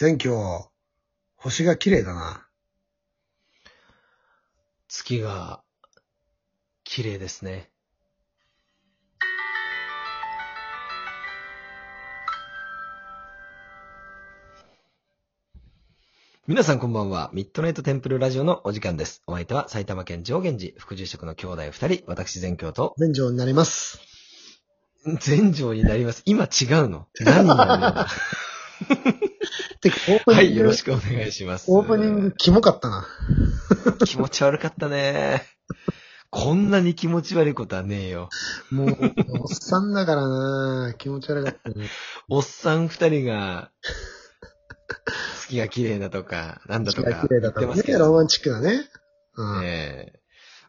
全今日、星が綺麗だな。月が、綺麗ですね。皆さんこんばんは。ミッドナイトテンプルラジオのお時間です。お相手は埼玉県上元寺副住職の兄弟二人、私全教と、全城になります。全城になります。今違うの？何になるんだてか、オープニング、はい、よろしくお願いします。オープニング、キモかったな。気持ち悪かったね。こんなに気持ち悪いことはねえよ。もう、おっさんだからな気持ち悪かったね。おっさん二人が、月が綺麗だとか、なんだとか綺麗だったね。ロマンチックだね。うん。ええ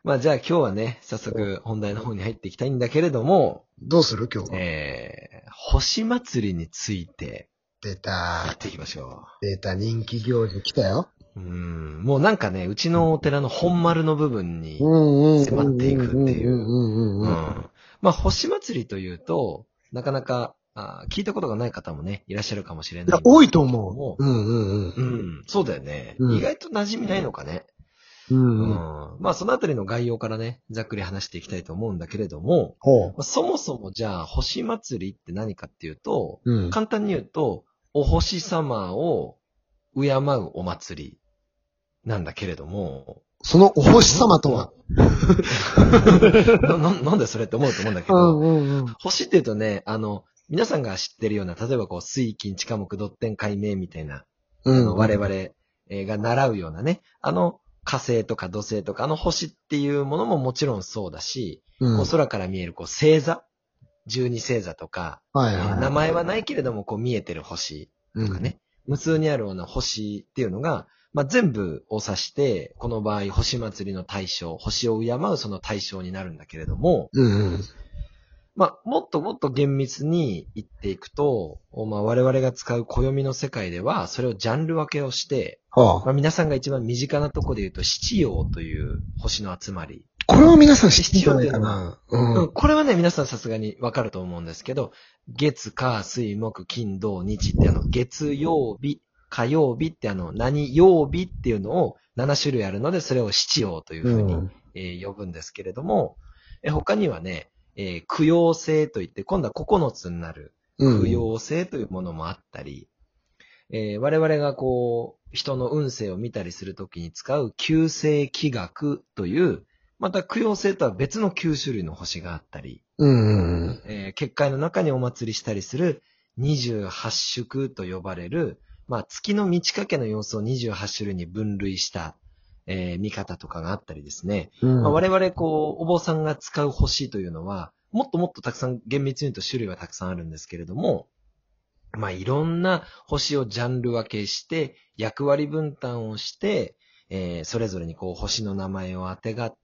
まあじゃあ今日はね、早速本題の方に入っていきたいんだけれども、どうする？今日は。ええ星祭りについて出やたっ。ていきましょ出た人気行事来たよ。う。うん、もうなんかね、うちのお寺の本丸の部分に、んうん迫っていくっていううんうんうんううん。んまあ星祭りというと、なかなかあ聞いたことがない方もね、いらっしゃるかもしれないいや、多いと思う。うんうんううん。ん、そうだよね。うん意外と馴染みないのかね。ううんうん。まあ、そのあたりの概要からね、ざっくり話していきたいと思うんだけれども、ほまあそもそもじゃあ、星祭りって何かっていうと、う。うん。簡単に言うと、お星様を敬うお祭りなんだけれども、そのお星様とは？な、ななんでそれって思うと思うんだけうど、んうんうん。星って言うとね、あの、皆さんが知ってるような、例えばこう、水金地下木ドッテン海明みたいな、うあの我々えーが習うようなね、あの火星とか土星とかあの星っていうものももちろんそうだし、うん。こう空から見えるこう星座、十二星座とか、はいはい。名前はないけれどもこう見えてる星うんとかね、無数にあるような星っていうのが、まあ、全部を指して、この場合星祭りの対象、星を敬うその対象になるんだけれども、うんうん。まあ、もっともっと厳密に言っていくと、まあ、我々が使う暦の世界では、それをジャンル分けをして、はあ。まあ、皆さんが一番身近なところで言うと、七曜という星の集まり。これは皆さん知ってんじゃないかな？ううんん。これはね、皆さんさすがにわかると思うんですけど、月、火、水、木、金、土、日ってあの、月曜日、火曜日ってあの、何曜日っていうのを7種類あるので、それを七曜というふうに、えー呼ぶんですけれども、えー他にはね、えー供養星といって、今度は9つになるうん。供養星というものもあったり、えー我々がこう、人の運勢を見たりするときに使う旧星気学という、また供養星とは別の9種類の星があったり、うんうんうん。えー結界の中にお祭りしたりする28宿と呼ばれる、まあ月の満ち欠けの様子を28種類に分類した、えー見方とかがあったりですね。うんまあ、我々、こう、お坊さんが使う星というのは、もっともっとたくさん、厳密に言うと種類はたくさんあるんですけれども、まあ、いろんな星をジャンル分けして、役割分担をして、えーそれぞれにこう、星の名前を当てがって、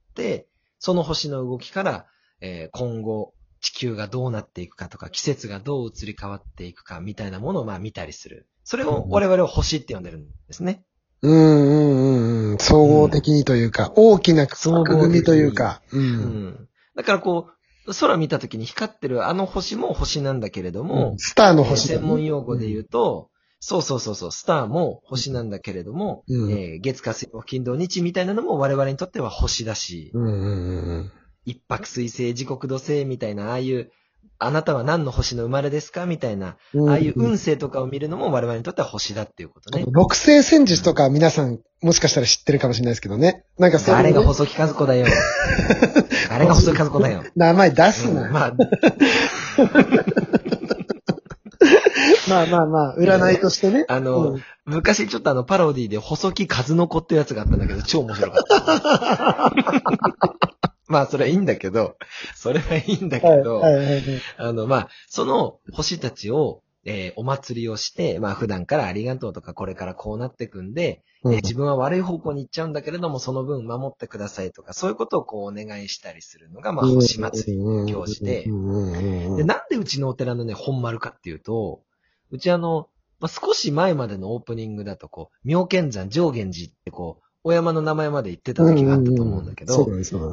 その星の動きから、えー今後、地球がどうなっていくかとか、季節がどう移り変わっていくかみたいなものをまあ見たりする。それを我々は星って呼んでるんですね。うんうんうんうん。総合的にというか、大きな枠組みというか。う。うんん。だからこう、空見た時に光ってるあの星も星なんだけれども、スターのえー星だね。専門用語で言うと、そうそうそうそう、スターも星なんだけれども、うんえー月火水木金土日みたいなのも我々にとっては星だし、うんうんうん一泊水星時刻土星みたいな、ああいう、あなたは何の星の生まれですかみたいな、うん。ああいう運勢とかを見るのも我々にとっては星だっていうことね。六星戦術とか皆さんもしかしたら知ってるかもしれないですけどね。なんかそういうね誰が細木和子だよ。誰が細木和 子だよ。名前出すな。うんまあ、まあまあまあ、占いとしてね。あの、うん。昔ちょっとあのパロディで細木和の子ってやつがあったんだけど、超面白かった。まあ、それはいいんだけど、それはいいんだけはいど、はいはいはい。あの、まあ、その星たちを、えーお祭りをして、まあ、普段からありがとうとか、これからこうなっていくんで、えー自分は悪い方向に行っちゃうんだけれども、その分守ってくださいとか、そういうことをこうお願いしたりするのが、まあ、星祭りの行事で、で、なんでうちのお寺のね、本丸かっていうと、うちあの、まあ、少し前までのオープニングだと、こう、妙見山上元寺ってこう、お山の名前まで言ってた時があったと思うんだけど。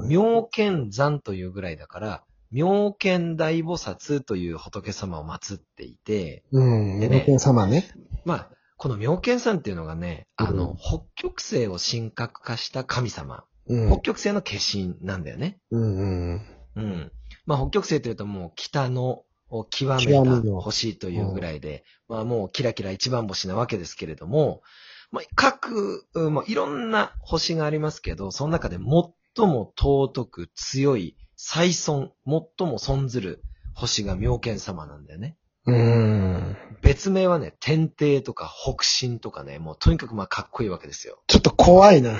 妙見山というぐらいだから、妙見大菩薩という仏様を祀っていて、うん。でねお天様ね。まあ、この妙見さんっていうのがね、あの、うん北極星を神格化した神様。うん。北極星の化身なんだよね。うんうん。うん。まあ、北極星というともう北のを極め極みのた星というぐらいで、まあもうキラキラ一番星なわけですけれども、まあ、各、うんまあ、いろんな星がありますけど、その中で最も尊く強い、最尊、最も尊ずる星が妙見様なんだよね。うん。別名はね、天帝とか北神とかね、もうとにかくまあかっこいいわけですよ。ちょっと怖いな。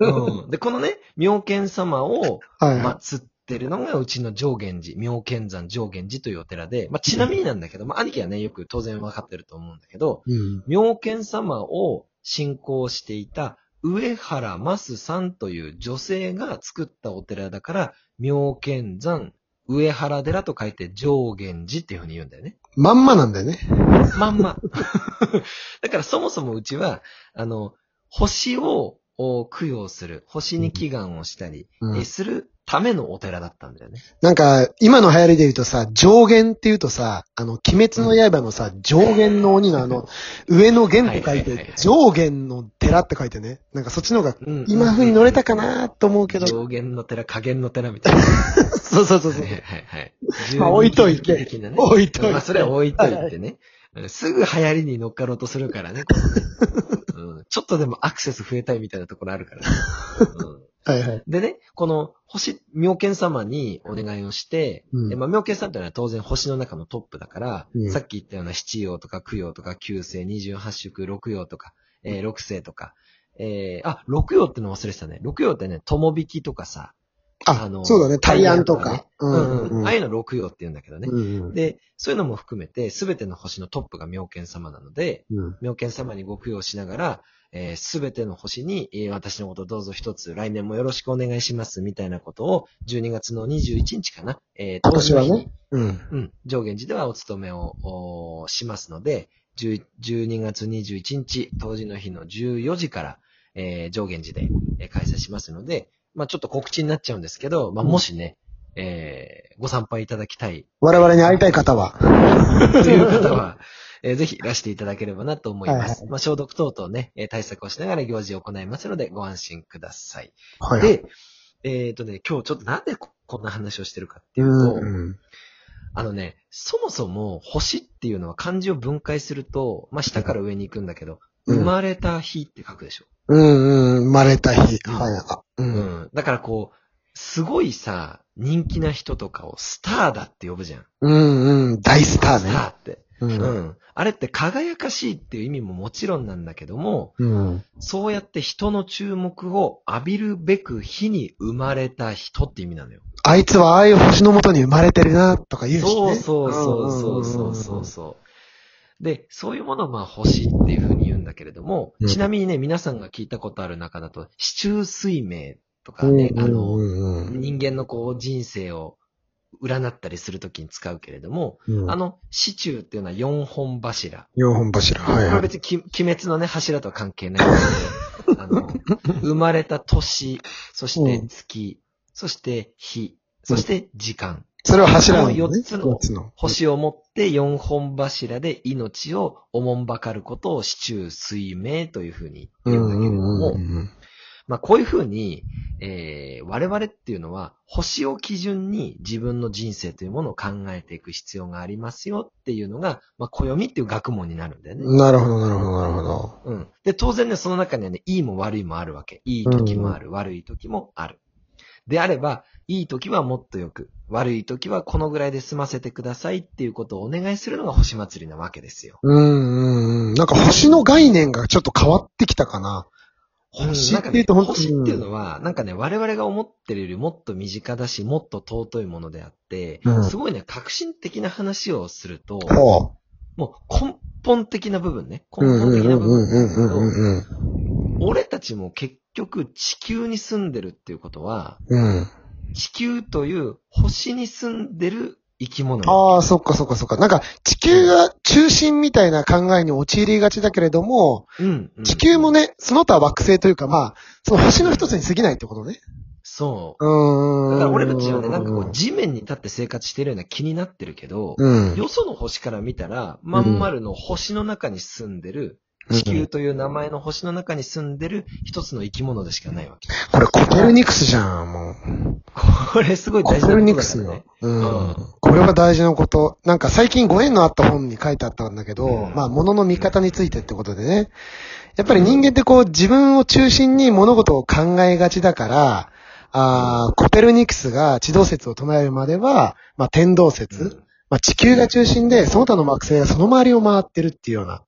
うん、で、このね、妙見様をはい。祀ってるのがうちの上源寺、妙見山上源寺というお寺で、まあ、ちなみになんだけど、まあ、兄貴はね、よく当然わかってると思うんだけど、うん。妙見様を信仰していた上原増さんという女性が作ったお寺だから、妙見山上原寺と書いて上源寺っていうふうに言うんだよね。まんまなんだよね。まんま。だからそもそもうちは、あの、星をお供養する、星に祈願をしたり、うんえするためのお寺だったんだよね。なんか、今の流行りで言うとさ、上限って言うとさ、あの、鬼滅の刃のさ、上限の鬼のあの、上の弦って書いはいはいはいはい、て上限の寺って書いてね。なんかそっちの方が、うん今風に乗れたかなと思うけど。上限の寺、下限の寺みたいな。そうそうそうそうはい。はいはい。まあ置いといて12的なね置いといてまあそれは置いといてね。すぐ流行りに乗っかろうとするからね。このねうんちょっとでもアクセス増えたいみたいなところあるからね。う んはいはい。でね、この星、妙見様にお願いをして、うんえまあ、妙見さんというのは当然星の中のトップだから、うんさっき言ったような七曜とか九曜とか九星、二十八宿、六曜とか、えー六星とか、えーあ、六曜っての忘れてたね。六曜ってね、友引きとかさ、あ、そうだね。大安とか。ああいうの。の六曜って言うんだけどね。うんで、そういうのも含めて、すべての星のトップが妙見様なので、うん。妙見様にご供養しながら、す、べ、ての星に、えー私のことどうぞ一つ、来年もよろしくお願いします、みたいなことを、12月の21日かな？えー今年はねうん。うん、上限寺ではお勤めをおしますので、10 12月21日、当時の日の14時から、えー上限寺で、えー開催しますので、まあちょっと告知になっちゃうんですけど、まあもしね、えーご参拝いただきたい我々に会いたい方は。という方は、えーぜひいらしていただければなと思います。はいはいまあ、消毒等々ね、えー対策をしながら行事を行いますので、ご安心ください。はい。で、えっ、とね、今日ちょっとなんでここんな話をしてるかっていうと、うん。あのね、そもそも星っていうのは漢字を分解すると、まあ、下から上に行くんだけど、うん生まれた日って書くでしょ。うんうん。生まれた日。うんはい。あう。うんん。だからこう、すごいさ、人気な人とかをスターだって呼ぶじゃん。うんうん。大スタースターね。って。う。うんん。あれって輝かしいっていう意味ももちろんなんだけども、うん。そうやって人の注目を浴びるべく日に生まれた人って意味なのよ。あいつはああいう星の下に生まれてるな、とか言うしね。そうそうそうそうそうそうそう。で、そういうものをまあ星っていうふうに言うんだけれども、うんちなみにね、皆さんが聞いたことある中だと、市中水明とかうん。ね、あうの、んうん人間のこう人生を占ったりするときに使うけれども、うん。あの、市中っていうのは四本柱。四本柱。はいこれはい。別にき鬼滅のね、柱とは関係ないので、あの、生まれた年、そして月、そして日、そして時間。それは柱なのね。この四つの。星を持って四本柱で命をおもんばかることを四柱水明というふうにう言うんだけれどんうんも、うんまあこういうふうに、えー我々っていうのは星を基準に自分の人生というものを考えていく必要がありますよっていうのが、まあ暦っていう学問になるんだよね。うん。なるほど、なるほど、なるほど。うん。で、当然ね、その中にはね、いいも悪いもあるわけ。いい時もある、悪い時もある。であれば、いい時はもっとよく、悪い時はこのぐらいで済ませてくださいっていうことをお願いするのが星祭りなわけですよ。うんうんうん。なんか星の概念がちょっと変わってきたかな。星って言うとね星っていうのは、なんかね、我々が思ってるよりもっと身近だし、もっと尊いものであって、うんすごいね、革新的な話をすると、ほもう根本的な部分ね、根本的な部分。俺たちも結局地球に住んでるっていうことは、うん。地球という星に住んでる生き物。ああ、そっかそっかそっか。なんか、地球が中心みたいな考えに陥りがちだけれども、うん、うん地球もね、その他惑星というか、まあ、その星の一つに過ぎないってことね。そう。うーん。だから俺たちはね、なんかこう、地面に立って生活してるような気になってるけど、うん。よその星から見たら、まん丸の星の中に住んでる、地球という名前の星の中に住んでる一つの生き物でしかないわけ。これコペルニクスじゃん、もう。これすごいコペル大事なことニクスよだからね。。うん。これは大事なこと。なんか最近ご縁のあった本に書いてあったんだけど、うんまあ物の見方についてってことでね。やっぱり人間ってこう自分を中心に物事を考えがちだから、あーコペルニクスが地動説を唱えるまでは、まあ天動説、うんまあ地球が中心でその他の惑星がその周りを回ってるっていうような。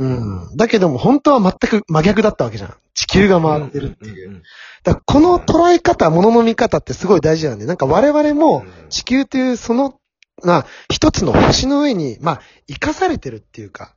うん。だけども本当は全く真逆だったわけじゃん。地球が回ってるっていう。だこの捉え方、物の見方ってすごい大事なんで、なんか我々も地球というその、まあ、一つの星の上に、まあ、生かされてるっていうか、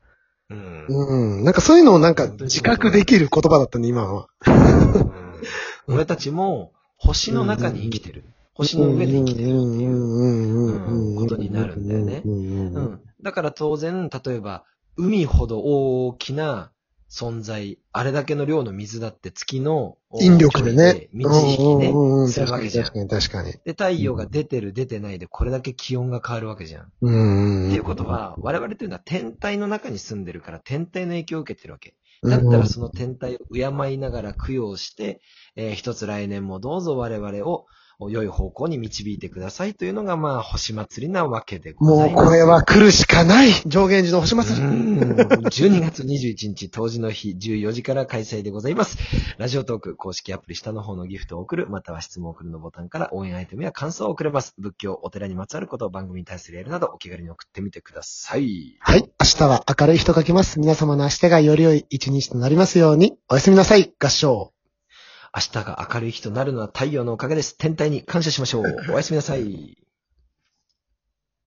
うん。うん、なんかそういうのをなんか自覚できる言葉だったね、今は。うん。俺たちも星の中に生きてる。星の上で生きてるっていう。うん。ことになるん。だよねうん。うん。だから当然、例えば、海ほど大きな存在、あれだけの量の水だって月の引力でね。満ち引きね、するわけじゃん確。かに確かに。で、太陽が出てる出てないでこれだけ気温が変わるわけじゃん。っうん。ていうことは、我々っていうのは天体の中に住んでるから天体の影響を受けてるわけ。だったらその天体を敬いながら供養して、えー一つ来年もどうぞ我々を良い方向に導いてくださいというのが、まあ、星祭りなわけでござもいうます。これは来るしかない上限寺の星う祭り。ん12月21日、当時の日、14時から開催でございます。ラジオトーク公式アプリ下の方のギフトを送る、または質問を送るのボタンから応援アイテムや感想を送れます。仏教、お寺にまつわることを番組に対するエールなどお気軽に送ってみてください。はい。明日は明るい日と書きます。皆様の明日がより良い一日となりますように。おやすみなさい。合唱。明日が明るい日となるのは太陽のおかげです。天体に感謝しましょう。おやすみなさい。